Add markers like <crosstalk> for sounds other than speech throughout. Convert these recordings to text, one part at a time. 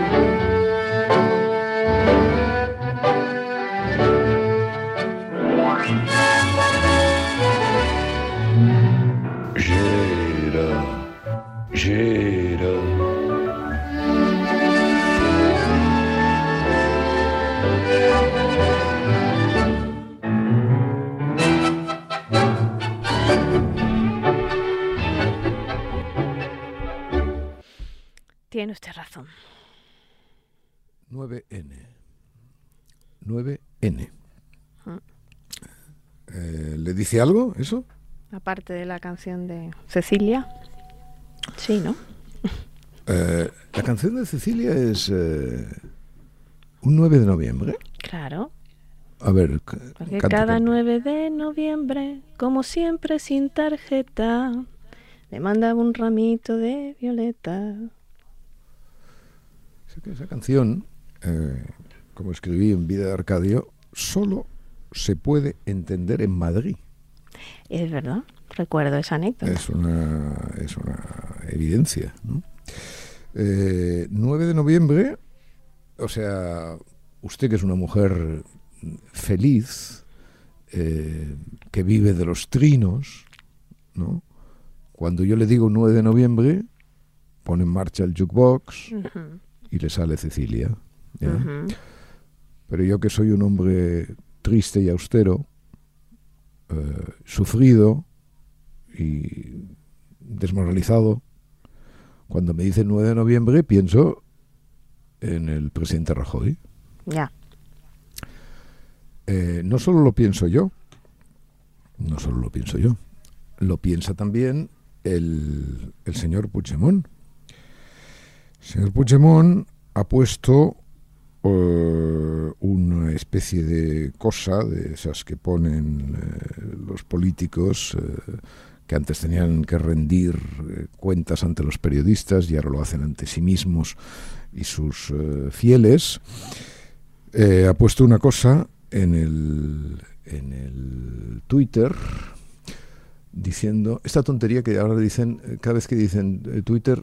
Tiene dice algo eso? Aparte de la canción de Cecilia. Sí, ¿no? <laughs> Eh, la canción de Cecilia es eh, un 9 de noviembre. Claro. A ver, Porque cante, cada cante. 9 de noviembre, como siempre sin tarjeta, le mandaba un ramito de violeta. Sé que esa canción, eh, como escribí en Vida de Arcadio, solo se puede entender en Madrid. Es verdad, recuerdo esa anécdota. Es una, es una evidencia. ¿no? Eh, 9 de noviembre, o sea, usted que es una mujer feliz, eh, que vive de los trinos, ¿no? Cuando yo le digo 9 de noviembre, pone en marcha el jukebox y le sale Cecilia. Pero yo que soy un hombre triste y austero, eh, sufrido y desmoralizado, cuando me dice 9 de noviembre pienso en el presidente Rajoy. Ya. Eh, no solo lo pienso yo, no solo lo pienso yo, lo piensa también el, el señor Puigdemont. El señor Puigdemont ha puesto eh, una especie de cosa, de esas que ponen eh, los políticos, eh, que antes tenían que rendir eh, cuentas ante los periodistas y ahora lo hacen ante sí mismos y sus fieles, ha puesto una cosa en el, en el Twitter diciendo esta tontería que ahora dicen, cada vez que dicen Twitter,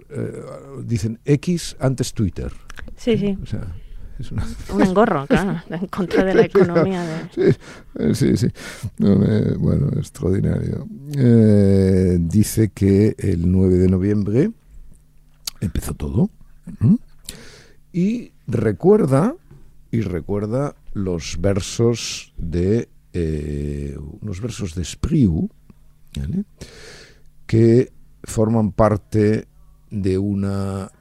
dicen X antes Twitter. Sí, sí. O sea, es una... Un engorro, claro, en contra de la <laughs> economía. De... Sí, eh, sí, sí. Me- bueno, extraordinario. Eh, dice que el 9 de noviembre empezó todo. Y recuerda, y recuerda los versos de eh, unos versos de Spriu, ¿vale? que forman parte de una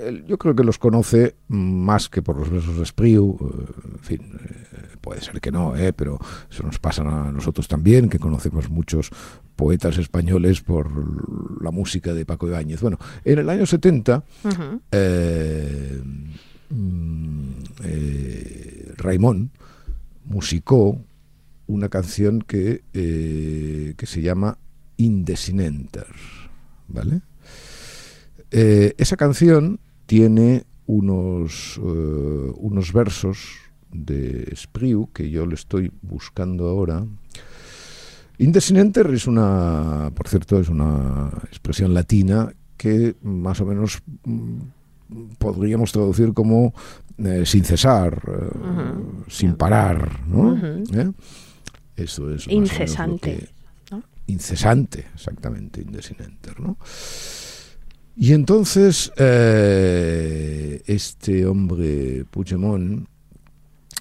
él- yo creo que los conoce más que por los versos de Spriu, eh, en fin, eh, puede ser que no, eh, pero eso nos pasa a nosotros también, que conocemos muchos poetas españoles por la música de Paco Ibáñez. Bueno, en el año 70, Ujú. eh, mm, eh, Raimón musicó una canción que, eh, que se llama Indesinenter, ¿vale? Eh, esa canción tiene unos, eh, unos versos de Spriu que yo le estoy buscando ahora. Indesinenter es una, por cierto, es una expresión latina que más o menos mm, podríamos traducir como eh, sin cesar, sin parar, ¿no? Eso es Incesante, que- ¿no? incesante, exactamente, indesinenter, ¿no? Y entonces eh, este hombre Puigdemont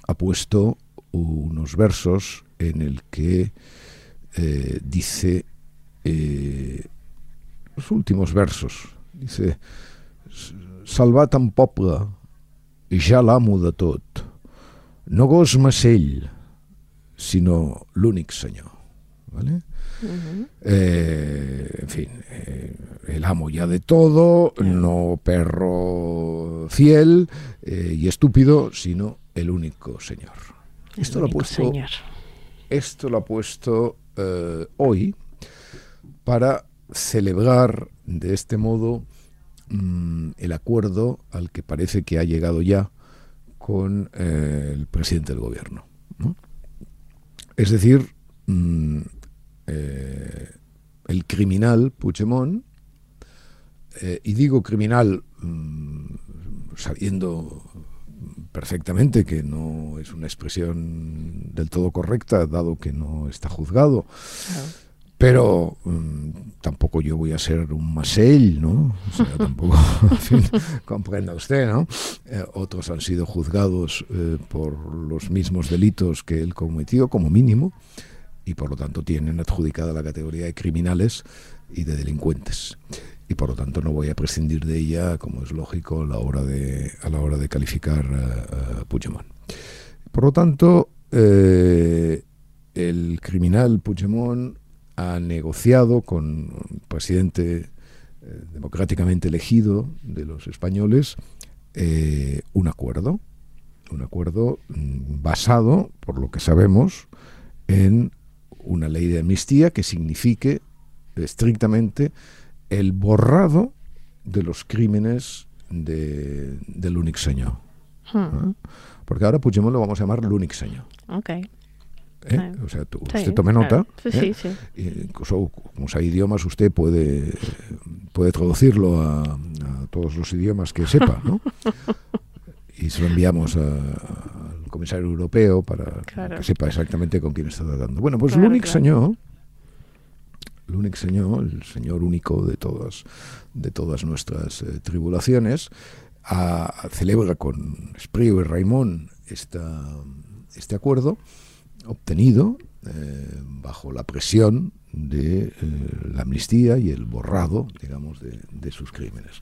ha puesto unos versos en el que eh, dice eh, los últimos versos, dice salvat en poble, ja l'amo tot, no gos macell, sinó l'únic senyor. ¿Vale? Eh, en fin, eh, el amo ya de todo, no perro fiel eh, y estúpido, sino el único señor. El Esto lo ha puesto, señor. esto lo ha puesto eh, hoy para celebrar de este modo mm, el acuerdo al que parece que ha llegado ya con eh, el presidente del gobierno. ¿no? Es decir, mm, eh, el criminal Puigdemont, eh, y digo criminal mm, sabiendo perfectamente que no es una expresión del todo correcta, dado que no está juzgado. Pero mm, tampoco yo voy a ser un masell, ¿no? O sea, <laughs> tampoco, en fin, comprenda usted, ¿no? Eh, otros han sido juzgados eh, por los mismos delitos que él cometió, como mínimo, y por lo tanto tienen adjudicada la categoría de criminales y de delincuentes. Y por lo tanto no voy a prescindir de ella, como es lógico, a la hora de, a la hora de calificar a, Puigdemont. Por lo tanto, eh, el criminal Puigdemont ha negociado con el presidente eh, democráticamente elegido de los españoles eh, un acuerdo, un acuerdo mm, basado, por lo que sabemos, en una ley de amnistía que signifique estrictamente el borrado de los crímenes de, del único señor. Hmm. Porque ahora Puigdemont lo vamos a llamar l'únic senyor. Ok. ¿eh? O sea, tú, Sí, usted tome claro. nota. Sí, ¿eh? sí, Incluso, como sea idiomas, usted puede, puede traducirlo a, a todos los idiomas que sepa, ¿no? <laughs> y se lo enviamos a- comisario europeo para Claro. que sepa exactamente con quién está tratando. Bueno, pues Claro, senyor, l'únic senyor, el señor único de todas, de todas nuestras eh, tribulaciones, a- celebra con Espriu y Raimón esta, este acuerdo obtenido eh, bajo la presión de eh, la amnistía y el borrado, digamos, de, de sus crímenes.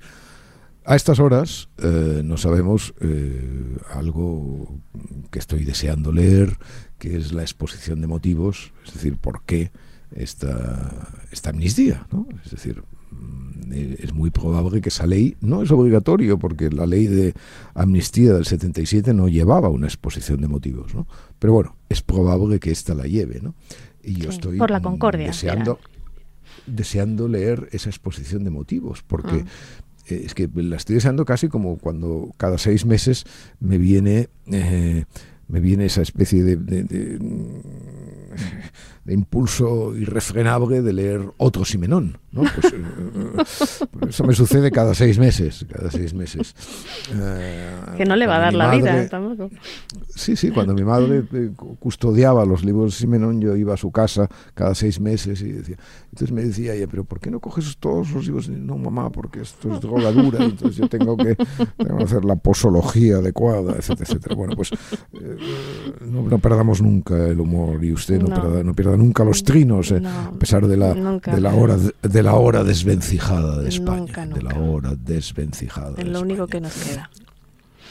A estas horas eh, no sabemos eh, algo que estoy deseando leer, que es la exposición de motivos, es decir, por qué esta, esta amnistía. ¿no? Es decir, mm, eh, es muy probable que esa ley no es obligatorio, porque la ley de amnistía del 77 no llevaba una exposición de motivos. ¿no? Pero bueno, es probable que esta la lleve. ¿no? Y yo Sí, estoy por la mm, concordia, deseando, deseando leer esa exposición de motivos, porque Mm. Eh, es que la estoy deseando casi como cuando cada seis meses me viene eh, me viene esa especie de, de- de, mm, de impulso irrefrenable de leer otro Simenón ¿no? Pues, eh, pues eso me sucede cada seis meses cada seis meses Eh, Que no le va a dar la vida tampoco. Sí, sí, cuando mi madre eh, cu- custodiaba los libros de Simenón, yo iba a su casa cada seis meses y decía, entonces me decía ella, pero ¿por qué no coges todos los libros? No, mamá, porque esto es drogadura, y entonces yo tengo que, tengo que hacer la posología adecuada, etcétera, etcétera. Bueno, pues eh, no, no perdamos nunca el humor y usted no, No. Pierda, no pierda nunca los trinos, eh, No, a pesar de la, de la hora de la hora desvencijada de España, Nunca, de la hora desvencijada. Es de lo único que nos queda.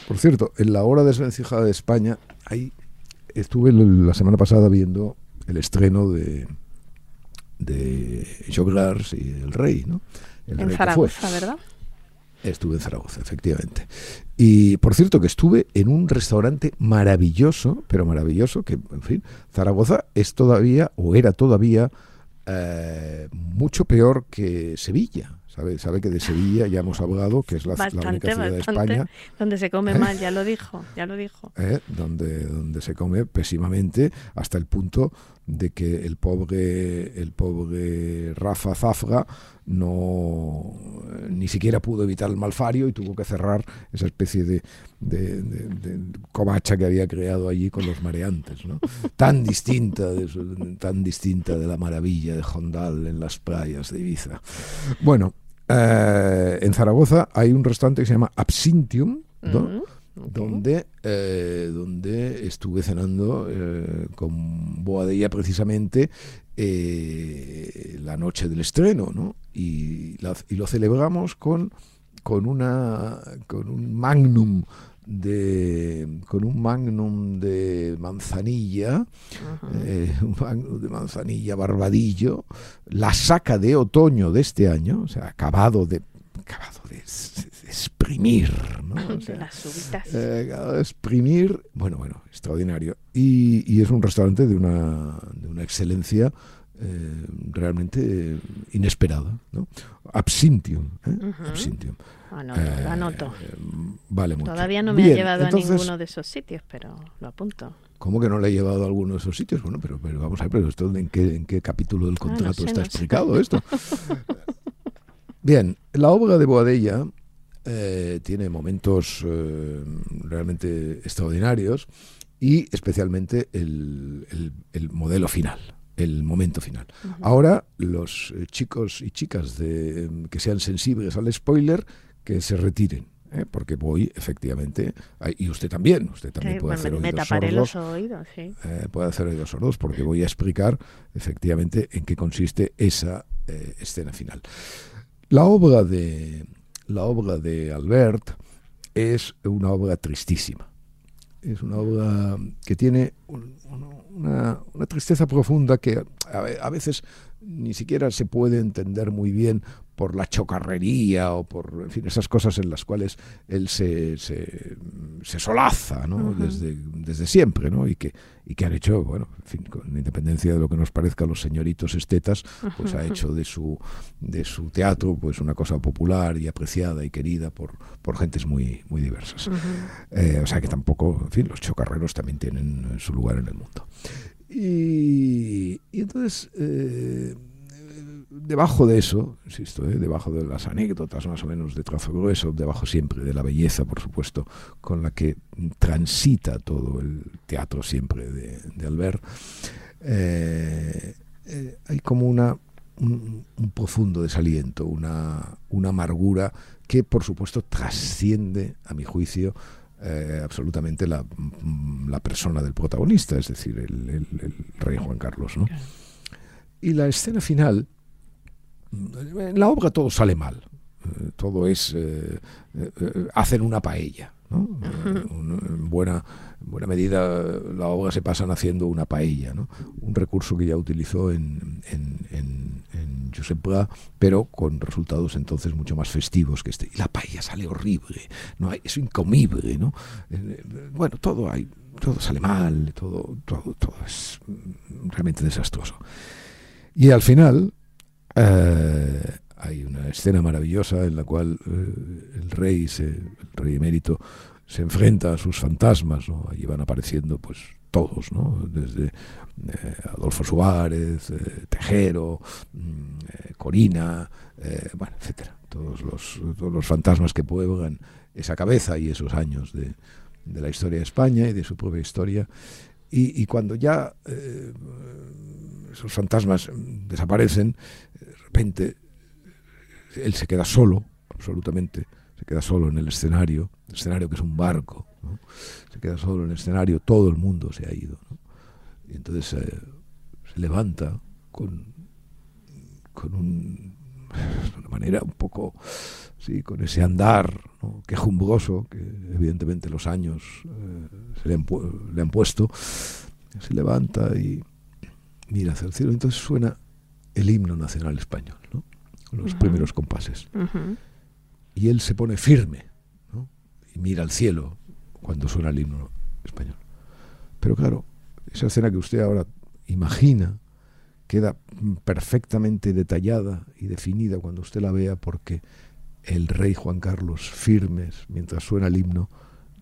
Por cierto, en la hora desvencijada de España, ahí estuve la semana pasada viendo el estreno de de Joglars y El Rey, ¿no? El En Rey Zaragoza, ¿verdad? Estuve en Zaragoza, efectivamente. Y por cierto que estuve en un restaurante maravilloso, pero maravilloso, que, en fin, Zaragoza es todavía, o era todavía, eh, mucho peor que Sevilla. ¿Sabe, sabe que de Sevilla ya hemos hablado, que es la, la única Bastante, ciudad de bastante. España Donde se come mal, <laughs> ya lo dijo, ya lo dijo. ¿eh? donde, donde se come pésimamente hasta el punto de que el pobre el pobre Rafa Zafra no ni siquiera pudo evitar el malfario y tuvo que cerrar esa especie de, de, de- covacha que había creado allí con los mareantes ¿no? tan distinta de, tan distinta de la maravilla de Hondal en las playas de Ibiza bueno eh, en Zaragoza hay un restaurante que se llama Absintium ¿no? Donde, eh, donde estuve cenando eh, con Boadella precisamente eh, la noche del estreno, ¿no? Y, la- y lo celebramos con, con, una, con un magnum de con un magnum de manzanilla eh, un magnum de manzanilla barbadillo la saca de otoño de este año o sea acabado de acabado de exprimir ¿no? <laughs> O De sea, las uvitas. eh, exprimir bueno bueno extraordinario y, y es un restaurante de una de una excelencia eh, realmente inesperada ¿no? Absintium ¿eh? Absintium Anoto, Eh, lo anoto. vale mucho Todavía no me Bien, ha llevado entonces, a ninguno de esos sitios, pero lo apunto. ¿Cómo que no le he llevado a alguno de esos sitios? Bueno, pero, pero vamos a ver, pero esto, ¿en, qué, ¿en qué capítulo del Ah, no contrato sé, está no sé. explicado esto? <laughs> Bien, la obra de Boadella eh, tiene momentos eh, realmente extraordinarios y especialmente el, el- el modelo final, el momento final. Ahora, los eh, chicos y chicas de, que sean sensibles al spoiler, que se retiren. ¿eh? Porque voy, efectivamente, y usted también, usted también Sí, puede me, hacer me oídos taparé sordos los oídos, sí. eh, puede hacer oídos sordos porque voy a explicar efectivamente en qué consiste esa eh, escena final. La obra de la obra de Albert es una obra tristísima. Es una obra que tiene un- un- una, una tristeza profunda que a veces ni siquiera se puede entender muy bien por la chocarrería o por en fin, esas cosas en las cuales él se, se, se solaza desde, desde siempre ¿no? y, que, y que han hecho, bueno, en fin, con independencia de lo que nos parezca a los señoritos estetas, pues ha hecho de su, de su teatro pues una cosa popular y apreciada y querida por, por gentes muy, muy diversas. Eh, o sea que tampoco, en fin, los chocarreros también tienen su lugar en el mundo. Y, y entonces, eh, debajo de eso, insisto, eh, debajo de las anécdotas más o menos de trazo grueso, debajo siempre de la belleza, por supuesto, con la que transita todo el teatro siempre de, de Albert, eh, eh, hay como una, un, un profundo desaliento, una, una amargura que, por supuesto, trasciende, a mi juicio, eh, absolutamente la, mm, la persona del protagonista, es decir, el, el- el rey Juan Carlos. ¿no? Y la escena final, en la obra todo sale mal. Eh, Todo es. eh, eh, hacen una paella. ¿no? En, buena, en buena medida, la obra se pasan haciendo una paella. ¿no? Un recurso que ya utilizó en, en, en, en Josep Pla, pero con resultados entonces mucho más festivos que este. Y la paella sale horrible, no hay, es incomible. ¿no? Bueno, todo hay. Todo sale mal, todo, todo, todo es mm, realmente desastroso. Y al final eh, hay una escena maravillosa en la cual eh, el rey, se, el rey emérito, se enfrenta a sus fantasmas, ¿no? Allí van apareciendo pues todos, ¿no? Desde eh, Adolfo Suárez, Tejero, mm, Corina, bueno, etcétera. Todos los, todos los fantasmas que pueblan esa cabeza y esos años de, de la historia de España y de su propia historia. Y, cuando ya esos fantasmas desaparecen, de repente él se queda solo, absolutamente, se queda solo en el escenario, el escenario que es un barco, ¿no? se queda solo en el escenario, todo el mundo se ha ido. ¿no? Y entonces eh, se levanta con, con un, <laughs> una manera un poco, sí, con ese andar ¿no? quejumbroso que evidentemente los años eh, se le han, le han puesto, se levanta y mira hacia el cielo. Entonces suena el himno nacional español, ¿no? los primeros compases. Y él se pone firme ¿no? y mira al cielo cuando suena el himno español. Pero claro, esa escena que usted ahora imagina queda perfectamente detallada y definida cuando usted la vea porque el rey Juan Carlos, firmes, mientras suena el himno,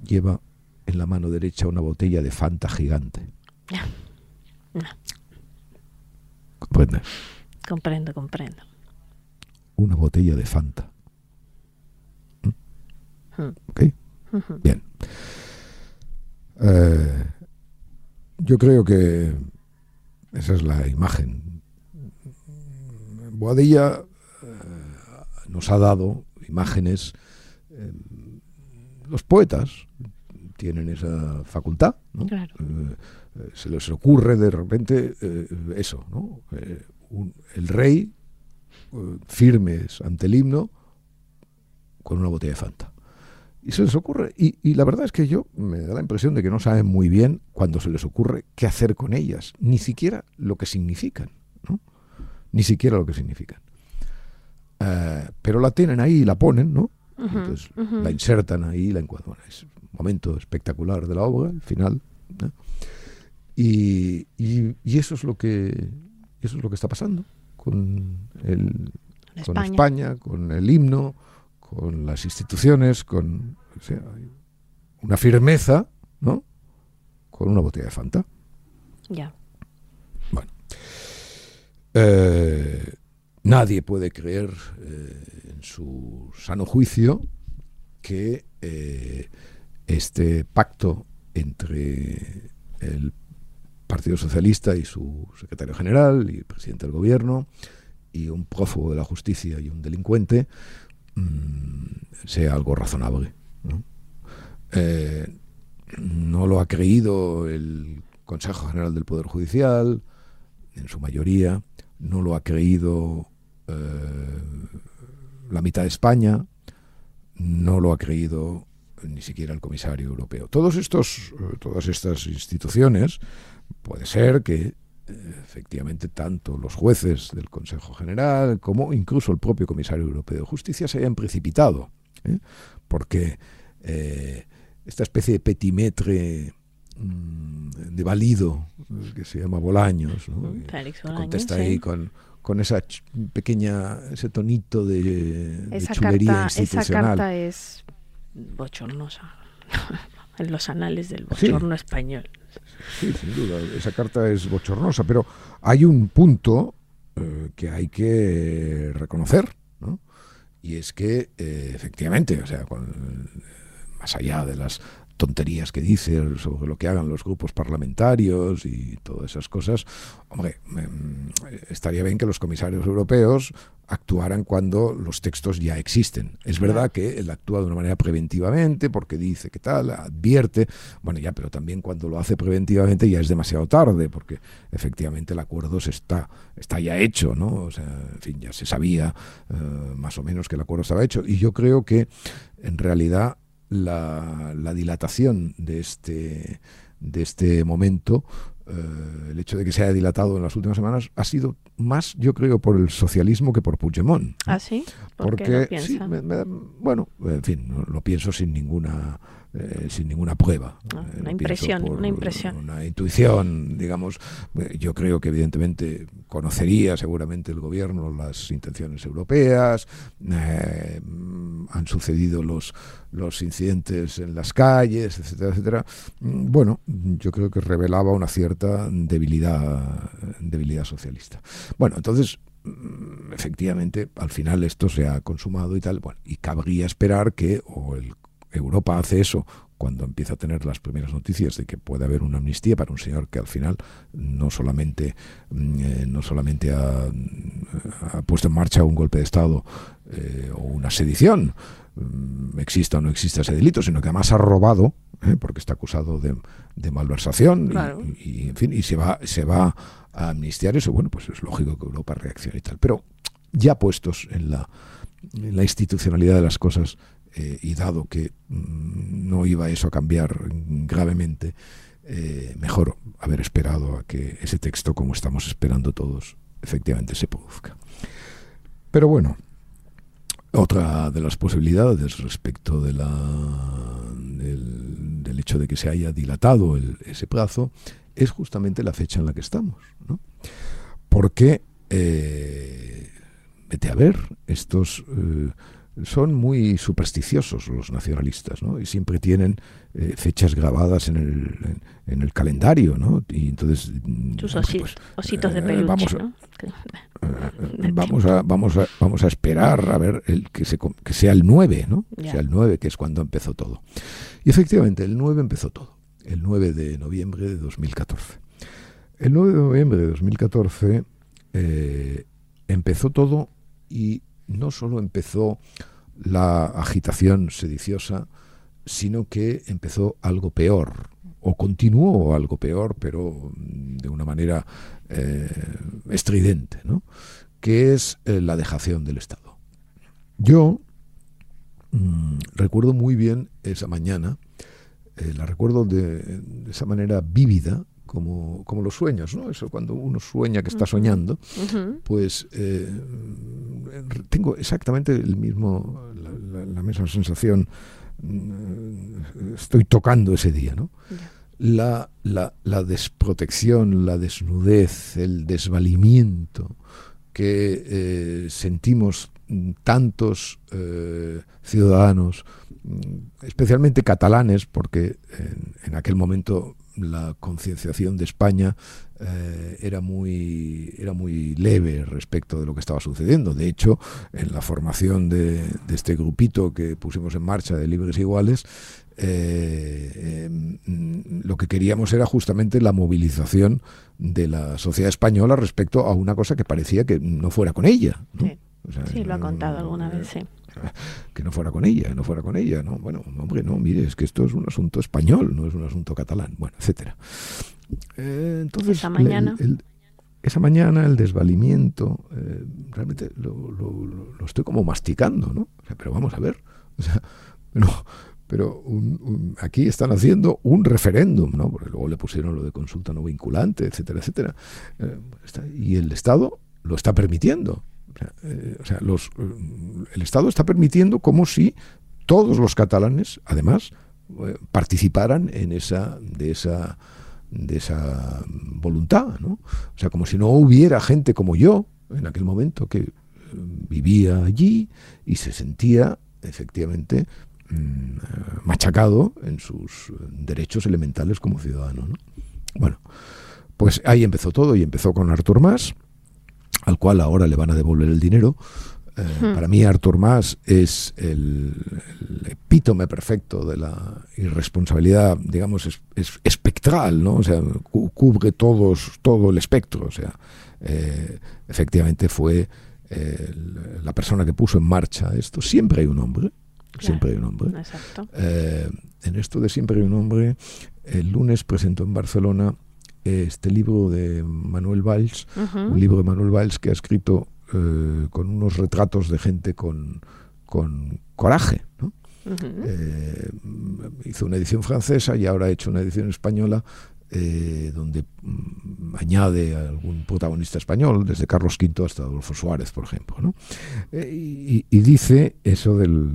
lleva en la mano derecha una botella de Fanta gigante. No. ¿Comprende? Comprendo, comprendo. Una botella de Fanta. Mm. ¿Ok? Ujú. Bien. Eh, yo creo que esa es la imagen. Boadilla eh, nos ha dado imágenes. eh, los poetas tienen esa facultad, ¿no? Claro. Se les ocurre de repente eso, ¿no? Un- el rey eh, firmes ante el himno con una botella de Fanta. Y se les ocurre, y, y la verdad es que yo me da la impresión de que no saben muy bien cuando se les ocurre qué hacer con ellas, ni siquiera lo que significan, ¿no? Ni siquiera lo que significan. Eh, pero la tienen ahí y la ponen, ¿no? Ujú, Entonces ujú. la insertan ahí, la encuadran. Es un momento espectacular de la obra, el final. ¿no? Y, y- y eso es lo que eso es lo que está pasando con el con España. España, con el himno, con las instituciones, con o sea, una firmeza, ¿no? Con una botella de Fanta. Ya. Eh, nadie puede creer eh, en su sano juicio que este pacto entre el Partido Socialista y su secretario general y presidente del gobierno y un prófugo de la justicia y un delincuente mm, sea algo razonable. ¿no? Eh, no lo ha creído el Consejo General del Poder Judicial, en su mayoría, no lo ha creído eh, la mitad de España, no lo ha creído ni siquiera el comisario europeo. Todos estos, eh, todas estas instituciones, puede ser que efectivamente tanto los jueces del Consejo General como incluso el propio comisario europeo de justicia se hayan precipitado, ¿eh? porque eh, esta especie de petimetre mm, de valido que se llama Bolaños, ¿no? contesta ahí con, con esa pequeña ese tonito de, esa chulería carta, institucional. Esa carta es bochornosa <laughs> en los anales del bochorno Sí. español. Sí, sin duda, esa carta es bochornosa, pero hay un punto eh, que hay que reconocer, ¿no? Y es que, eh, efectivamente, o sea, con- más allá de las tonterías que dice sobre lo que hagan los grupos parlamentarios y todas esas cosas, hombre, em, estaría bien que los comisarios europeos actuaran cuando los textos ya existen. Es verdad que él actúa de una manera preventivamente porque dice que tal, advierte, bueno ya, pero también cuando lo hace preventivamente ya es demasiado tarde porque efectivamente el acuerdo se está, está ya hecho, ¿no? O sea, en fin, ya se sabía eh, más o menos que el acuerdo estaba hecho y yo creo que en realidad la, la dilatación de este, de este momento, eh, el hecho de que se haya dilatado en las últimas semanas, ha sido más, yo creo, por el socialismo que por Puigdemont. ¿Ah, sí? ¿Por qué Porque, lo piensa? sí, me- me da- bueno, en fin, lo pienso sin ninguna eh, sin ninguna prueba. Ah, Eh, una impresión, una impresión. Una intuición, digamos. Eh, Yo creo que evidentemente conocería seguramente el gobierno las intenciones europeas. eh, han sucedido los, los incidentes en las calles, etcétera, etcétera. Mm, Bueno, yo creo que revelaba una cierta debilidad, debilidad socialista. Bueno, entonces mm, efectivamente al final esto se ha consumado y tal, bueno, y cabría esperar que o el Europa hace eso cuando empieza a tener las primeras noticias de que puede haber una amnistía para un señor que al final no solamente mm, eh, no solamente ha, ha puesto en marcha un golpe de estado eh, o una sedición mm, exista o no exista ese delito sino que además ha robado eh, porque está acusado de, de malversación Claro. y, y, en fin y se va se va a amnistiar eso bueno pues es lógico que Europa reaccione y tal pero ya puestos en la en la institucionalidad de las cosas eh, y dado que mm, no iba eso a cambiar gravemente, eh, mejor haber esperado a que ese texto, como estamos esperando todos, efectivamente se produzca. Pero bueno, otra de las posibilidades respecto de la, del, hecho de que se haya dilatado ese plazo es justamente la fecha en la que estamos. ¿no? Porque, eh, vete a ver, estos eh, son muy supersticiosos los nacionalistas, ¿no? Y siempre tienen eh, fechas grabadas en el, en, en el calendario, ¿no? Y entonces... mm, Sus osi- pues, ositos de eh, peluche, <laughs> eh, <laughs> vamos a vamos a vamos a esperar a ver el que se que sea el 9 no Ya. sea el 9 que es cuando empezó todo y efectivamente el 9 empezó todo el 9 de noviembre de 2014 el 9 de noviembre de 2014 eh, empezó todo y no solo empezó la agitación sediciosa sino que empezó algo peor o continuó algo peor pero mm, de una manera eh, estridente, ¿no? que es eh, la dejación del Estado. Yo mm, recuerdo muy bien esa mañana, eh, la recuerdo de, de esa manera vívida, como, como los sueños, ¿no? Eso cuando uno sueña que está soñando, pues eh, tengo exactamente el mismo, la, la- la misma sensación. mm, Estoy tocando ese día, ¿no? La, la, la desprotección, la desnudez, el desvalimiento que eh, sentimos tantos eh, ciudadanos, mm, especialmente catalanes, porque en, en aquel momento la concienciación de España eh, era, muy, era muy leve respecto de lo que estaba sucediendo. De hecho, en la formación de, este grupito que pusimos en marcha de Libres Iguales, eh, em, lo que queríamos era justamente la movilización de la sociedad española respecto a una cosa que parecía que no fuera con ella. Sí, lo ha contado alguna vez, sí. <laughs> Que no fuera con ella, no fuera con ella, no, bueno, hombre, no, mire, es que esto es un asunto español, no es un asunto catalán, bueno, etcétera. Eh, entonces, esa mañana. esa mañana, el desvalimiento, eh, realmente lo, estoy como masticando, ¿no? pero vamos a ver, o sea, pero aquí están haciendo un referéndum, ¿no? Porque luego le pusieron lo de consulta no vinculante, etcétera, etcétera. Eh, y el Estado lo está permitiendo. Sea, los, el Estado está permitiendo como si todos los catalanes, además, participaran en esa, de esa de esa voluntad, ¿no? O sea, como si no hubiera gente como yo en aquel momento que eh, vivía allí y se sentía efectivamente mm, machacado en sus derechos elementales como ciudadano. ¿no? Bueno, pues ahí empezó todo y empezó con Artur Mas, al cual ahora le van a devolver el dinero eh, para mí Artur Mas es el, epítome perfecto de la irresponsabilidad, digamos, es, espectral, ¿no? O sea, cubre todos, todo el espectro. O sea, eh, efectivamente fue la persona que puso en marcha esto. Siempre hay un hombre, siempre hay un hombre. Eh, en esto de siempre hay un hombre, el lunes presentó en Barcelona este libro de Manuel Valls, un libro de Manuel Valls que ha escrito eh, con unos retratos de gente con, con coraje. Eh, hizo una edición francesa y ahora ha hecho una edición española eh, donde mm, añade a algún protagonista español, desde Carlos V hasta Adolfo Suárez, por ejemplo. ¿no? y, dice eso del,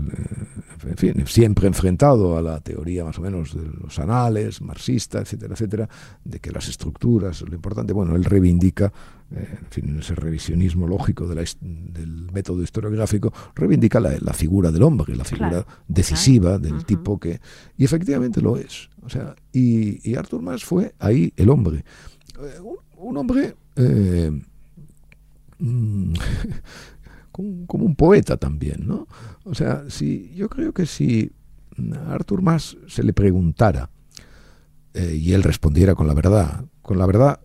en fin, siempre enfrentado a la teoría más o menos de los anales, marxista, etcétera, etcétera, de que las estructuras, lo importante, bueno, él reivindica eh, en fin, ese revisionismo lógico del método historiográfico, reivindica la, figura del hombre, la figura decisiva del tipo que... Y efectivamente lo es. O sea, y, y Arthur Mas fue ahí el hombre. Eh, un, hombre... Eh, mm, <laughs> como un poeta también, ¿no? O sea, si, yo creo que si a Arthur Mas se le preguntara y él respondiera con la verdad, con la verdad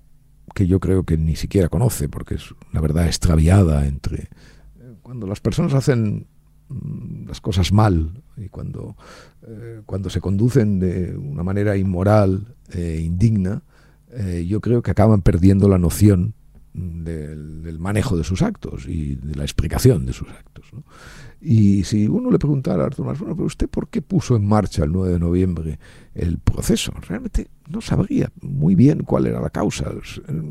que yo creo que ni siquiera conoce, porque es una verdad extraviada entre... Cuando las personas hacen mm, las cosas mal y cuando, eh, cuando se conducen de una manera inmoral e indigna, eh, yo creo que acaban perdiendo la noción del, manejo de sus actos y de la explicación de sus actos. Y si uno le preguntara a Arturo Mas, bueno, pero usted por qué puso en marcha el 9 de noviembre el proceso? Realmente no sabría muy bien cuál era la causa.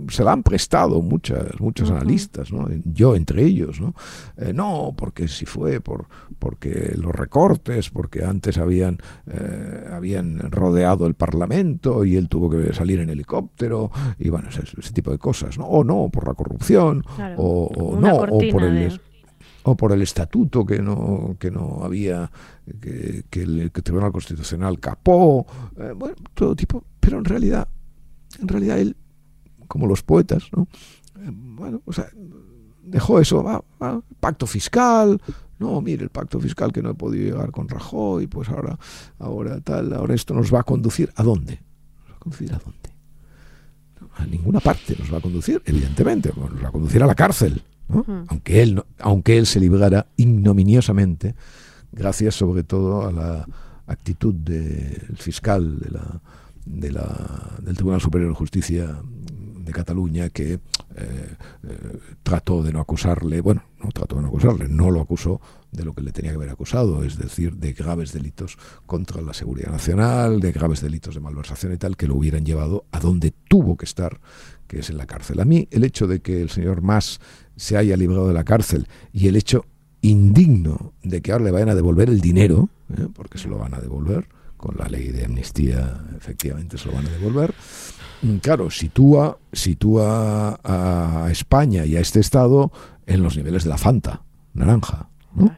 Se la han prestado muchas, muchos analistas, ¿no? yo entre ellos. ¿no? Eh, no, porque si fue por porque los recortes, porque antes habían, eh, habían rodeado el Parlamento y él tuvo que salir en helicóptero y bueno, ese, tipo de cosas. ¿no? O no, por la corrupción, o, no, o por el o por el estatuto que no, que no había, que, el, Tribunal Constitucional capó, eh, bueno, todo tipo, pero en realidad, en realidad él, como los poetas, ¿no? Eh, bueno, o sea, dejó eso, va, pacto fiscal, no, mire, el pacto fiscal que no he podido llegar con Rajoy, pues ahora, ahora tal, ahora esto nos va a conducir a dónde? ¿Nos va a a dónde? A ninguna parte nos va a conducir, evidentemente, nos va a conducir a la cárcel aunque, él, aunque él se librara ignominiosamente, gracias sobre todo a la actitud del fiscal de la, de la, del Tribunal Superior de Justicia de Cataluña que eh, eh, trató de no acusarle, bueno, no trató de no acusarle, no lo acusó de lo que le tenía que haber acusado, es decir, de graves delitos contra la seguridad nacional, de graves delitos de malversación y tal, que lo hubieran llevado a donde tuvo que estar, que es en la cárcel. A mí el hecho de que el señor Mas se haya librado de la cárcel y el hecho indigno de que ahora le vayan a devolver el dinero, ¿eh? porque se lo van a devolver, con la ley de amnistía efectivamente se lo van a devolver, mm, claro, sitúa, sitúa a España y a este Estado en los niveles de la Fanta, naranja. ¿no?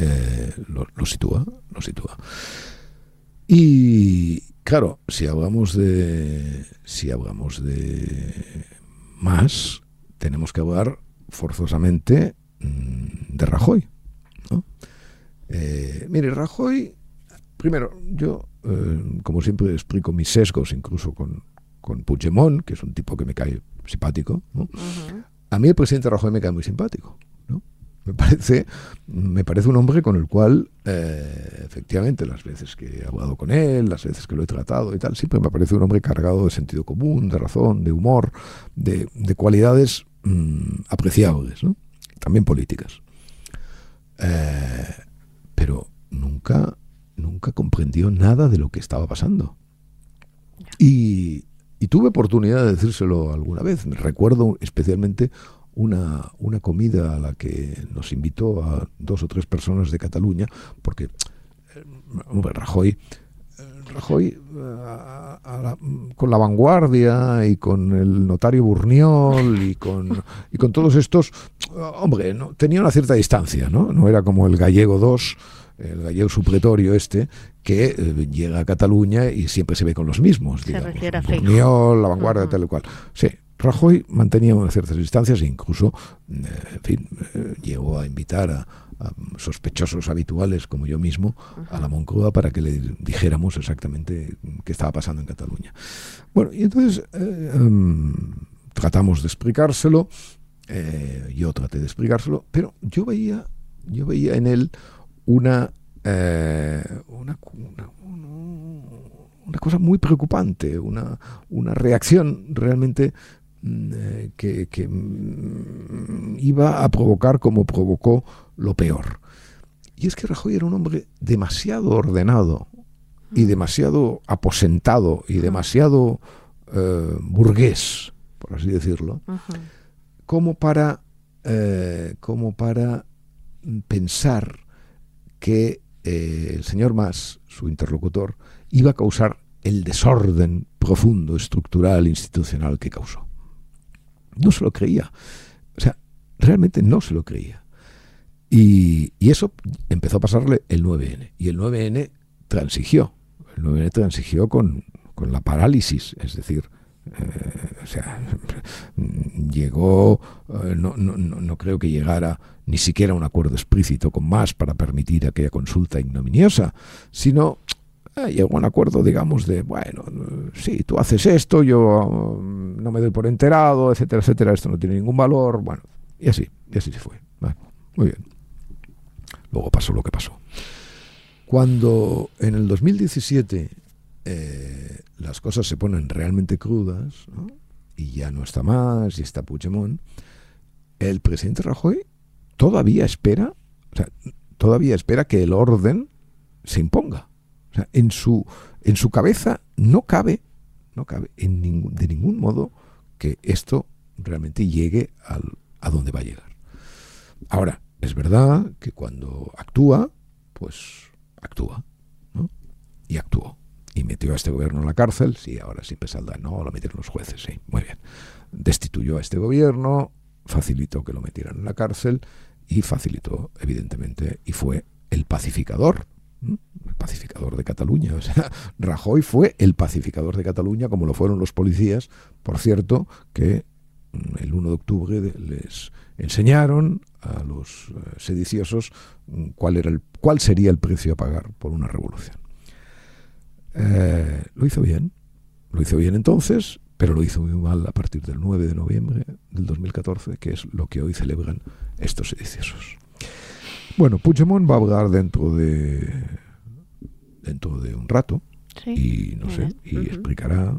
Eh, lo, sitúa, lo sitúa. Y claro, si hablamos de si hablamos de más, tenemos que hablar forzosamente mm, de Rajoy. ¿no? Eh, mire, Rajoy, primero, yo, eh, como siempre, explico mis sesgos, incluso con, con Puigdemont, que es un tipo que me cae simpático. A mí el presidente Rajoy me cae muy simpático. ¿no? Me, parece, me parece un hombre con el cual, eh, efectivamente, las veces que he hablado con él, las veces que lo he tratado y tal, siempre me parece un hombre cargado de sentido común, de razón, de humor, de, de cualidades mm, apreciables, ¿no? también políticas. Eh, pero nunca, nunca comprendió nada de lo que estaba pasando. Y, y tuve oportunidad de decírselo alguna vez. Recuerdo especialmente una, una comida a la que nos invitó a dos o tres personas de Cataluña, porque eh, Rajoy, Rajoy eh, a- a con la vanguardia y con el notario Burniol y con, y con todos estos, hombre, no, tenía una cierta distancia, ¿no? No era como el gallego 2, el gallego supletorio este, que eh, llega a Cataluña y siempre se ve con los mismos. Se digamos, refiere a Feijóo. Burniol, la vanguardia, tal y cual. Sí, Rajoy mantenía unas ciertas distancias e incluso, eh, en fin, eh, llegó a invitar a, a sospechosos habituales como yo mismo a la Moncloa para que le dijéramos exactamente qué estaba pasando en Cataluña. Bueno, y entonces eh, em, tratamos de explicárselo, eh, yo traté de explicárselo, pero yo veía, yo veía en él una, eh, una, una, una cosa muy preocupante, una, una reacción realmente que, que, mm, iba a provocar como provocó lo peor. Y es que Rajoy era un hombre demasiado ordenado y demasiado aposentado y demasiado eh, burgués, por así decirlo, como para, eh, como para pensar que eh, el señor Mas, su interlocutor, iba a causar el desorden profundo, estructural, institucional que causó. No se lo creía. O sea, realmente no se lo creía. Y, y eso empezó a pasarle el 9N. Y el 9N transigió. El 9N transigió con, con la parálisis, es decir, eh, o sea, <laughs> llegó, eh, no, no, no, creo que llegara ni siquiera un acuerdo explícito con más para permitir aquella consulta ignominiosa, sino eh, llegó un acuerdo, digamos, de, bueno, eh, sí, tú haces esto, yo mm, no me doy por enterado, etcétera, etcétera, esto no tiene ningún valor, bueno, y así, y así se fue. Muy bien. Luego pasó lo que pasó. Cuando en el 2017 eh, las cosas se ponen realmente crudas, ¿no? y ya no está más, y está Puigdemont, el presidente Rajoy todavía espera, o sea, todavía espera que el orden se imponga. En su, en su cabeza no cabe, no cabe en ningún, de ningún modo que esto realmente llegue al, a donde va a llegar. Ahora, es verdad que cuando actúa, pues actúa, ¿no? Y actuó. Y metió a este gobierno en la cárcel, sí, ahora sí saldrá, no, lo metieron los jueces, sí, muy bien. Destituyó a este gobierno, facilitó que lo metieran en la cárcel y facilitó, evidentemente, y fue el pacificador. El pacificador de Cataluña. <laughs> O sea, Rajoy fue el pacificador de Cataluña, como lo fueron los policías, por cierto, que mm, el 1 de octubre les enseñaron a los eh, sediciosos mm, cuál, era el, cuál sería el precio a pagar por una revolución. Eh, lo hizo bien, lo hizo bien entonces, pero lo hizo muy mal a partir del 9 de noviembre del 2014, que es lo que hoy celebran estos sediciosos. Bueno, Puigdemont va a hablar dentro de dentro de un rato Sí. y no sé y explicará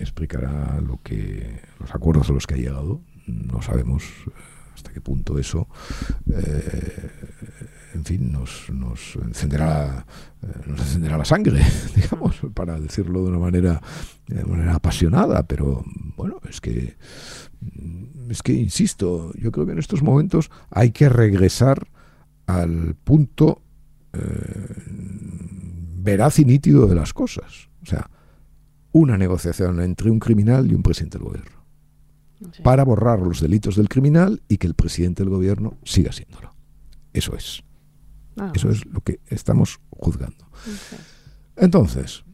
explicará lo que los acuerdos a los que ha llegado. No sabemos eh, hasta qué punto eso eh, en fin nos, nos encenderá eh, nos encenderá la sangre <laughs> digamos para decirlo de una manera de manera apasionada pero bueno es que es que insisto yo creo que en estos momentos hay que regresar al punto eh, veraz y nítido de las cosas. O sea, una negociación entre un criminal y un presidente del gobierno Sí. para borrar los delitos del criminal y que el presidente del gobierno siga siéndolo. Eso es. Ah, Eso es lo que estamos juzgando. Entonces,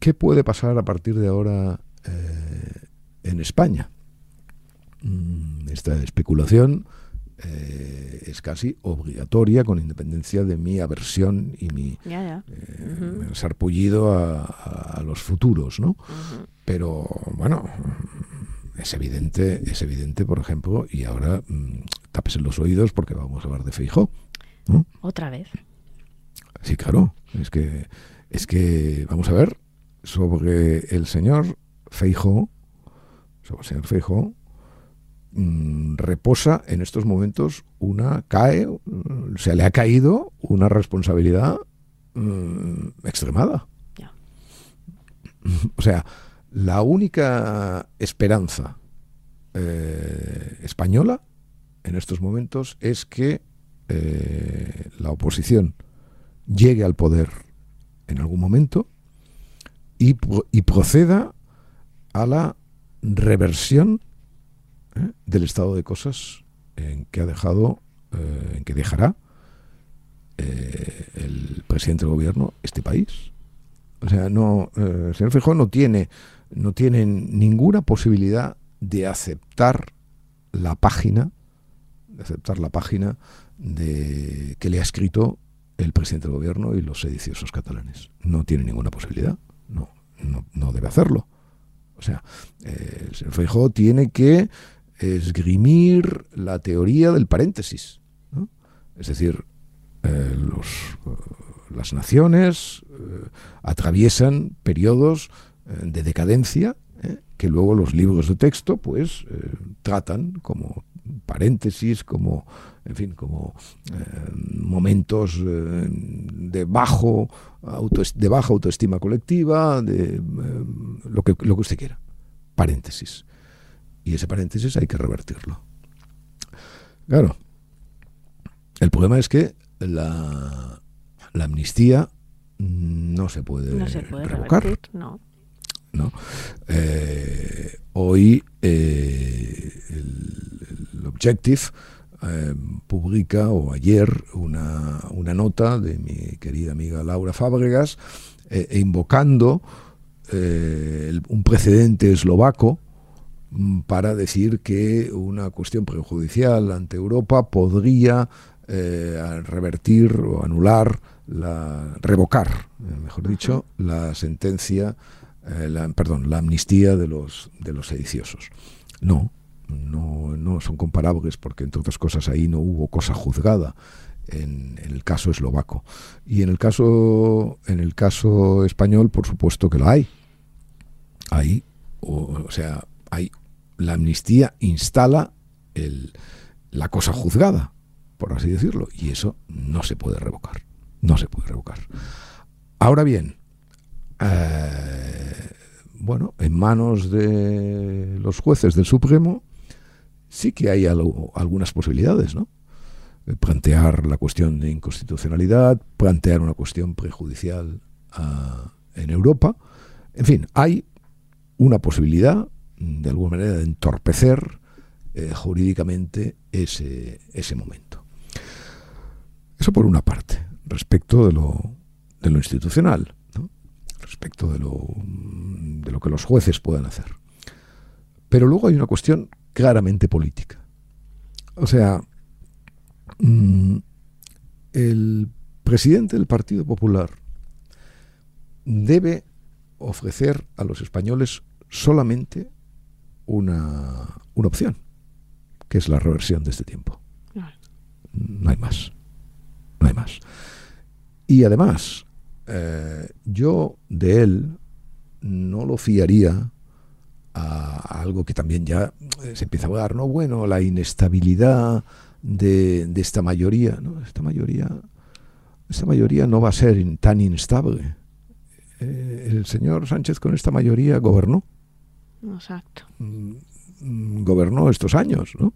¿qué puede pasar a partir de ahora eh, en España? Mm, esta especulación eh, es casi obligatoria con independencia de mi aversión y mi eh, sarpullido a, a los futuros, ¿no? Pero bueno, es evidente, es evidente, por ejemplo, y ahora mm, tápese los oídos porque vamos a hablar de Feijó. ¿no? Otra vez. Sí, claro. Es que, es que vamos a ver sobre el señor Feijó, sobre el señor Feijó, mm, reposa en estos momentos una cae, mm, se le ha caído una responsabilidad mm, extremada. <laughs> O sea, la única esperanza eh, española en estos momentos es que eh, la oposición llegue al poder en algún momento y, y proceda a la reversión del estado de cosas en que ha dejado, eh, en que dejará eh, el presidente del gobierno este país. O sea, no, eh, el señor Feijóo no tiene, no tiene ninguna posibilidad de aceptar la página, de aceptar la página de que le ha escrito el presidente del gobierno y los sediciosos catalanes. No tiene ninguna posibilidad. No, no, no debe hacerlo. O sea, el señor Feijóo tiene que esgrimir la teoría del paréntesis. Es decir, eh, los, eh, las naciones eh, atraviesan periodos de decadencia que luego los libros de texto pues tratan como paréntesis, como en fin, como momentos de bajo de baja autoestima colectiva, de lo que lo que usted quiera. Paréntesis. Y ese paréntesis hay que revertirlo. Claro. El problema es que la, la amnistía no se puede, No se puede revocar. revertir, no. ¿no? Eh, hoy eh, el, el Objective eh, publica, o ayer, una, una nota de mi querida amiga Laura Fábregas, e invocando el- un precedente eslovaco para decir que una cuestión prejudicial ante Europa podría eh, revertir o anular, la, revocar, eh, mejor dicho, la sentencia, eh, la, perdón, la amnistía de los, de los sediciosos. No, no, no son comparables porque entre otras cosas ahí no hubo cosa juzgada en, en el caso eslovaco. Y en el caso en el caso español por supuesto que lo hay. Hay o, o sea hay la amnistía instala la cosa juzgada por así decirlo y eso no se puede revocar no se puede revocar ahora bien eh, bueno en manos de los jueces del Supremo sí que hay algunas posibilidades, ¿no? De plantear la cuestión de inconstitucionalidad, plantear una cuestión prejudicial ah, en Europa. En fin, hay una posibilidad, de alguna manera, de entorpecer eh, jurídicamente ese, ese momento. Eso por una parte, respecto de lo, de lo institucional, respecto de lo, de lo que los jueces puedan hacer. Pero luego hay una cuestión claramente política. O sea, mm, el presidente del Partido Popular debe ofrecer a los españoles solamente una, una opción, que es la reversión de este tiempo. No hay más. No hay más. Y además, eh, yo de él no lo fiaría a, algo que también ya eh, se empieza a hablar, ¿no? Bueno, la inestabilidad de, de esta mayoría, ¿no? Esta mayoría, esta mayoría no va a ser tan inestable. Eh, el señor Sánchez con esta mayoría gobernó, Exacto. mm, mm, gobernó estos años, ¿no?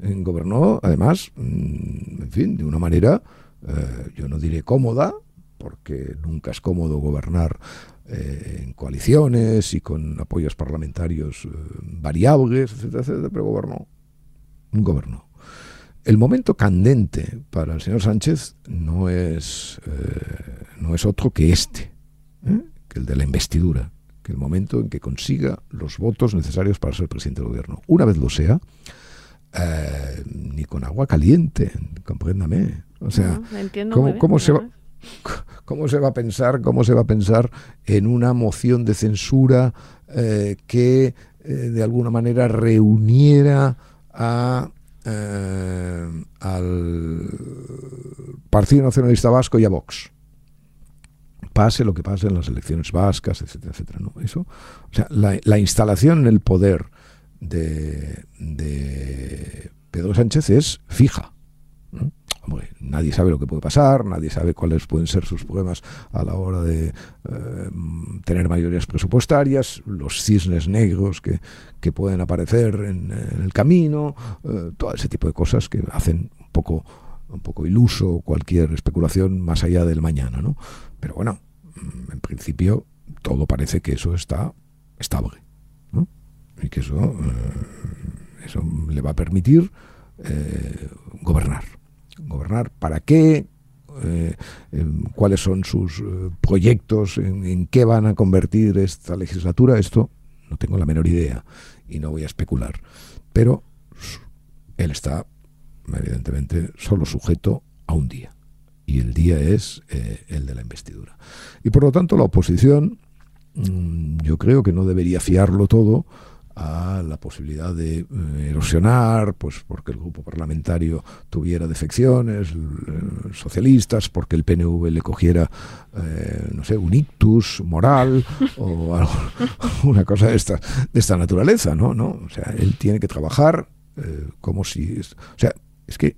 Eh, Gobernó, además, mm, en fin, de una manera, eh, yo no diré cómoda, porque nunca es cómodo gobernar eh, en coaliciones y con apoyos parlamentarios variables, etcétera, etcétera, pero gobernó. Gobernó. El momento candente para el señor Sánchez no es, no es otro que este, que el de la investidura, el momento en que consiga los votos necesarios para ser presidente del gobierno. Una vez lo sea, eh, ni con agua caliente, compréndame. O sea, ¿cómo, se va, <laughs> ¿cómo se va a pensar, cómo se va a pensar en una moción de censura eh, que eh, de alguna manera reuniera a al Partido Nacionalista Vasco y a Vox? Pase lo que pase en las elecciones vascas, etcétera, etcétera. ¿no? Eso, o sea, la, instalación en el poder de, Pedro Sánchez es fija. nadie sabe lo que puede pasar, nadie sabe cuáles pueden ser sus problemas a la hora de eh, tener mayorías presupuestarias, los cisnes negros que, que pueden aparecer en, el camino, eh, todo ese tipo de cosas que hacen un poco un poco iluso cualquier especulación más allá del mañana, ¿no? Pero bueno, en principio todo parece que eso está estable y que eso, eh, eso le va a permitir eh, gobernar. ¿Gobernar para qué? Eh, ¿Cuáles son sus proyectos? En, qué van a convertir esta legislatura? Esto no tengo la menor idea y no voy a especular. Pero él está, evidentemente, solo sujeto a un día y el día es eh, el de la investidura. Y por lo tanto la oposición mm, yo creo que no debería fiarlo todo a la posibilidad de eh, erosionar, pues porque el grupo parlamentario tuviera defecciones eh, socialistas, porque el PNV le cogiera, no sé, un ictus moral o <laughs> algo, una cosa de esta, de esta naturaleza, ¿no? ¿no? O sea, él tiene que trabajar como si... O sea, es que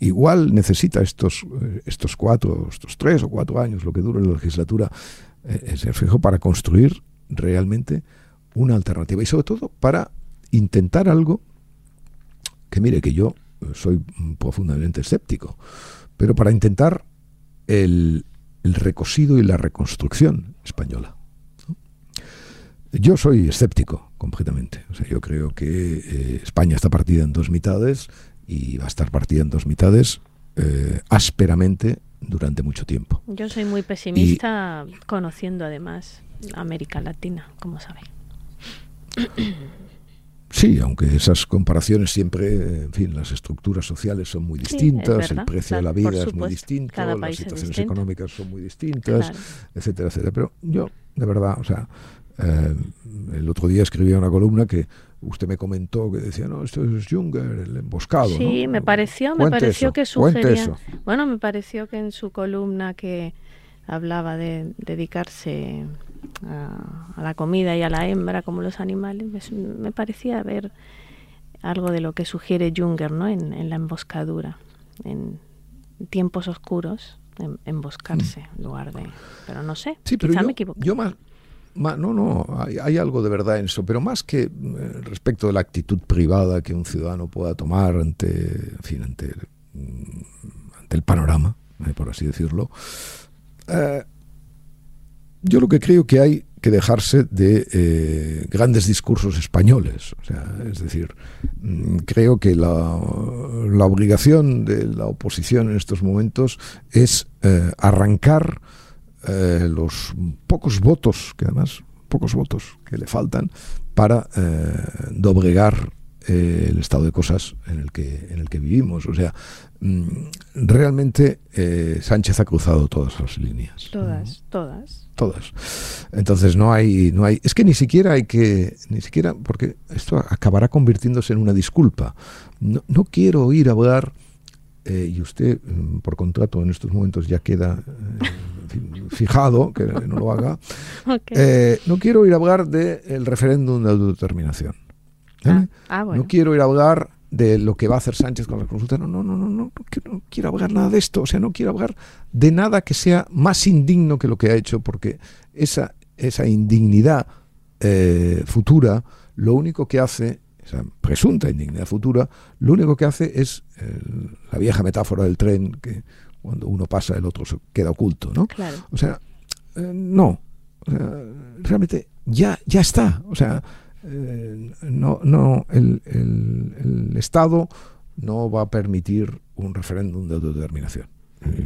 igual necesita estos, eh, estos cuatro, estos tres o cuatro años, lo que dure la legislatura, eh, ese fijo para construir realmente una alternativa y sobre todo para intentar algo que mire que yo soy profundamente escéptico, pero para intentar el, el recosido y la reconstrucción española. Yo soy escéptico completamente. O sea, yo creo que eh, España está partida en dos mitades y va a estar partida en dos mitades eh, ásperamente durante mucho tiempo. Yo soy muy pesimista, conociendo además América Latina, como sabe. <coughs> Sí, aunque esas comparaciones siempre, en fin, las estructuras sociales son muy distintas, el precio de la vida es muy distinto, las situaciones económicas son muy distintas, etcétera, etcétera. Pero yo, de verdad, o sea, eh, el otro día escribía una columna que usted me comentó que decía, no, esto es Junger, el emboscado. Sí, me pareció, me pareció que sugería. Bueno, me pareció que en su columna que hablaba de dedicarse a, la comida y a la hembra como los animales, me, parecía ver algo de lo que sugiere Junger ¿no? en, la emboscadura, en tiempos oscuros, emboscarse mm. en lugar de... Pero no sé, sí, pero me equivoco. Yo más, no, no, hay, algo de verdad en eso, pero más que eh, respecto de la actitud privada que un ciudadano pueda tomar ante, fin, ante, mm, ante el panorama, eh, por así decirlo, eh, yo lo que creo que hay que dejarse de grandes discursos españoles. O sea, es decir, mm, creo que la, la, obligación de la oposición en estos momentos es arrancar eh, los pocos votos, que además, pocos votos que le faltan para eh, doblegar eh, el estado de cosas en el que, en el que vivimos. O sea, mm, realmente Sánchez ha cruzado todas las líneas. Todas, todas. Todas. Entonces no hay, no hay, es que ni siquiera hay que, ni siquiera, porque esto acabará convirtiéndose en una disculpa. No, no quiero oír hablar, y usted mm, por contrato en estos momentos ya queda fijado, que no lo haga. <laughs> Eh, no quiero ir a hablar del referéndum de autodeterminación. Ah, ah, no quiero ir a hablar de lo que va a hacer Sánchez con la consulta. No, no, no, no, no, no, quiero hablar nada de esto. O sea, no quiero hablar de nada que sea más indigno que lo que ha hecho, porque esa, esa indignidad eh, futura, lo único que hace, esa presunta indignidad futura, lo único que hace es la vieja metáfora del tren que cuando uno pasa el otro se queda oculto, ¿no? O sea, eh, no, realmente ya, ya está, o sea, eh, no, no, el, el, Estado no va a permitir un referéndum de autodeterminación.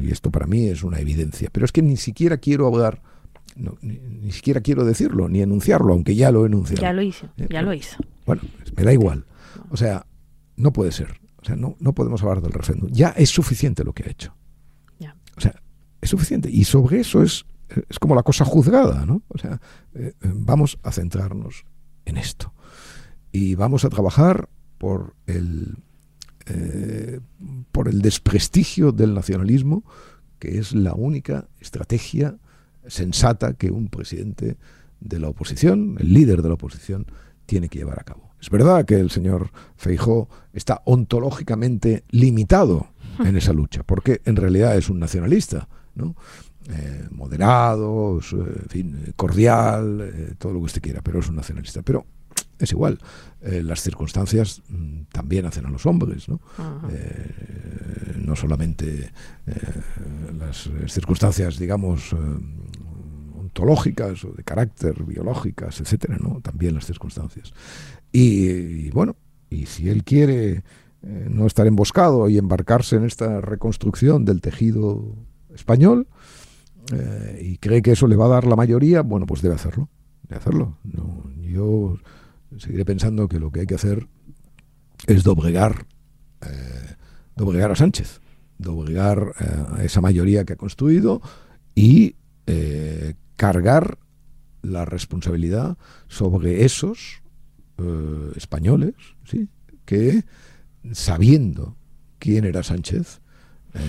Y esto para mí es una evidencia. Pero es que ni siquiera quiero hablar ni, siquiera quiero decirlo, ni enunciarlo, aunque ya lo he enunciado. Ya lo hizo, eh, ya lo hizo. Bueno, me da igual. O sea, no puede ser. O sea, no, no podemos hablar del referéndum. Ya es suficiente lo que ha hecho. O sea, es suficiente. Y sobre eso es, es como la cosa juzgada, ¿no? O sea, eh, vamos a centrarnos en esto. Y vamos a trabajar por el, eh, por el desprestigio del nacionalismo, que es la única estrategia sensata que un presidente de la oposición, el líder de la oposición, tiene que llevar a cabo. Es verdad que el señor Feijó está ontológicamente limitado <laughs> en esa lucha, porque en realidad es un nacionalista, ¿no? Eh, moderado, en fin, cordial, eh, todo lo que usted quiera, pero es un nacionalista. Pero es igual. Eh, las circunstancias mm, también hacen a los hombres, ¿no? no solamente las circunstancias, digamos, ontológicas o de carácter biológicas, etcétera, ¿no? También las circunstancias. Y, bueno, y si él quiere eh, no estar emboscado y embarcarse en esta reconstrucción del tejido español eh, y cree que eso le va a dar la mayoría, bueno, pues debe hacerlo, debe hacerlo. No, yo seguiré pensando que lo que hay que hacer es doblegar, eh, doblegar a Sánchez, doblegar a esa mayoría que ha construido y cargar la responsabilidad sobre esos españoles, ¿sí? que sabiendo quién era Sánchez, eh,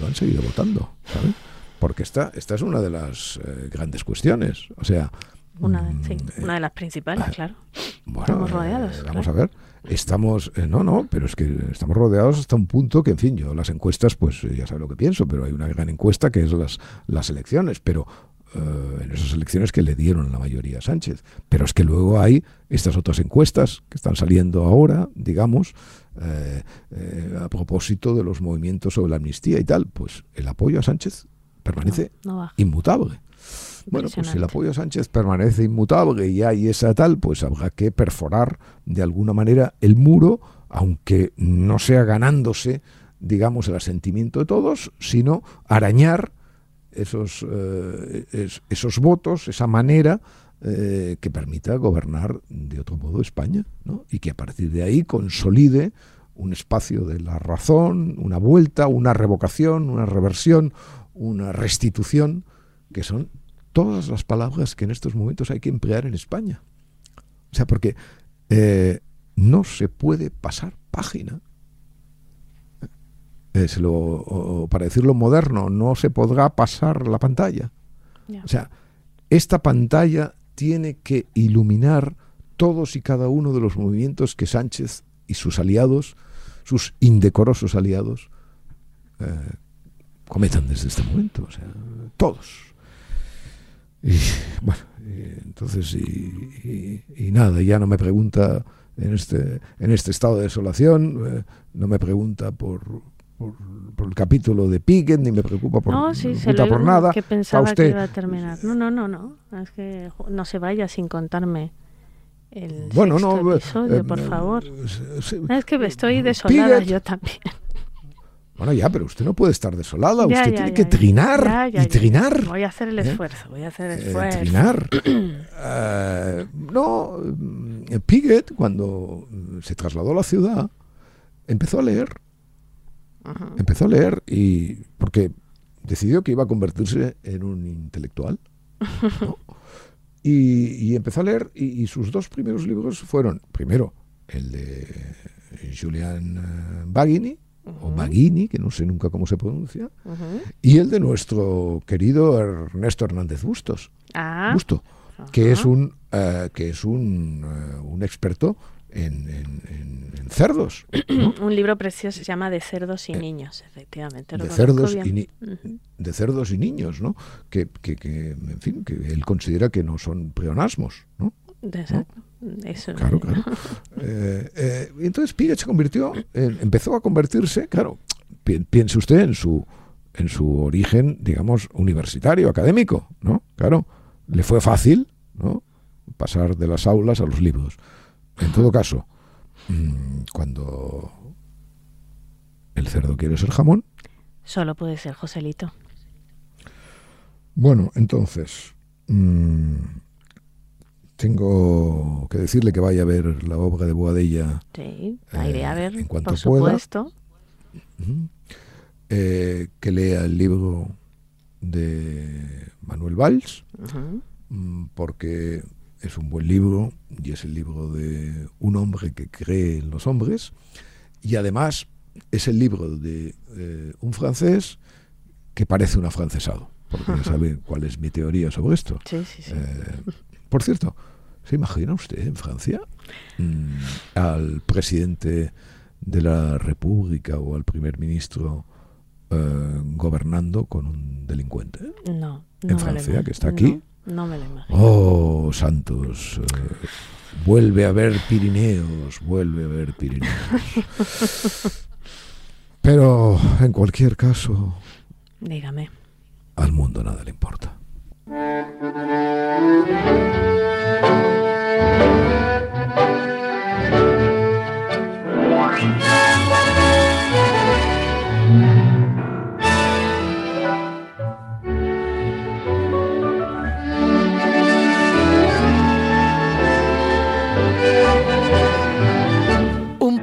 lo han seguido votando, Porque esta, esta es una de las eh, grandes cuestiones. O sea, una, mm, una de las principales, claro. estamos rodeados. vamos a ver. Estamos, no, no, pero es que estamos rodeados hasta un punto que, en fin, yo las encuestas, pues ya sabe lo que pienso, pero hay una gran encuesta que es las, las elecciones, pero eh, en esas elecciones que le dieron la mayoría a Sánchez. Pero es que luego hay estas otras encuestas que están saliendo ahora, digamos, eh, eh, a propósito de los movimientos sobre la amnistía y tal. Pues el apoyo a Sánchez permanece inmutable. Bueno, pues si el apoyo a Sánchez permanece inmutable y hay esa tal, pues habrá que perforar de alguna manera el muro, aunque no sea ganándose, digamos, el asentimiento de todos, sino arañar esos, eh, esos votos, esa manera eh, que permita gobernar de otro modo España, ¿no? y que a partir de ahí consolide un espacio de la razón, una vuelta, una revocación, una reversión, una restitución, que son todas las palabras que en estos momentos hay que emplear en España. O sea, porque eh, no se puede pasar página lo, para decirlo moderno, no se podrá pasar la pantalla. O sea, esta pantalla tiene que iluminar todos y cada uno de los movimientos que Sánchez y sus aliados, sus indecorosos aliados, eh, cometan desde este momento. O sea, todos. Y bueno, entonces, y, nada, ya no me pregunta en este, en este estado de desolación, eh, no me pregunta por, por, el capítulo de Pickett, ni me preocupa por, no, sí, se por nada. que pensaba que iba a terminar. No, no, no, no. Es que no se vaya sin contarme el bueno, no, episodio, eh, por eh, favor. es que estoy desolada yo también. Bueno, ya, pero usted no puede estar desolada, usted tiene que trinar y trinar. Voy a hacer el ¿eh? esfuerzo, voy a hacer el esfuerzo. trinar. <clears throat> no, Pickett, cuando se trasladó a la ciudad, empezó a leer Empezó a leer y porque decidió que iba a convertirse en un intelectual. <laughs> y, empezó a leer y, sus dos primeros libros fueron, primero, el de Julian eh, Baghini, o Baghini, que no sé nunca cómo se pronuncia, y el de nuestro querido Ernesto Hernández Bustos, ah. Busto, que es un, eh, que es un, eh, un experto en, cerdos. <clears throat> Un libro precioso se llama De cerdos y eh, niños, efectivamente. De cerdos y, de cerdos y niños, ¿no? Que, en fin, que él considera que no son pleonasmos, ¿no? Exacto. Eso claro, claro. <laughs> Eh, eh, entonces Piaget se convirtió, empezó a convertirse, claro, piense usted en su, en su origen, digamos, universitario, académico, ¿no? Claro, le fue fácil, ¿no? Pasar de las aulas a los libros. En todo caso, mm, cuando el cerdo quiere ser jamón. Solo puede ser Joselito. Bueno, entonces, mm, tengo que decirle que vaya a ver la obra de Boadella. Sí, la iré a eh, ver, en cuanto por supuesto. Eh, que lea el libro de Manuel Valls, mm, porque es un buen libro y es el libro de un hombre que cree en los hombres y además es el libro de eh, un francés que parece un afrancesado, porque ya sabe <laughs> cuál es mi teoría sobre esto. Sí, sí, sí. por cierto, ¿Se imagina usted en Francia mm, al presidente de la República o al primer ministro eh, gobernando con un delincuente? No. en Francia, que está aquí. No, me lo imagino. Oh, Santos. Eh, vuelve a ver Pirineos, vuelve a ver Pirineos. <laughs> Pero en cualquier caso. Dígame. Al mundo nada le importa. <laughs>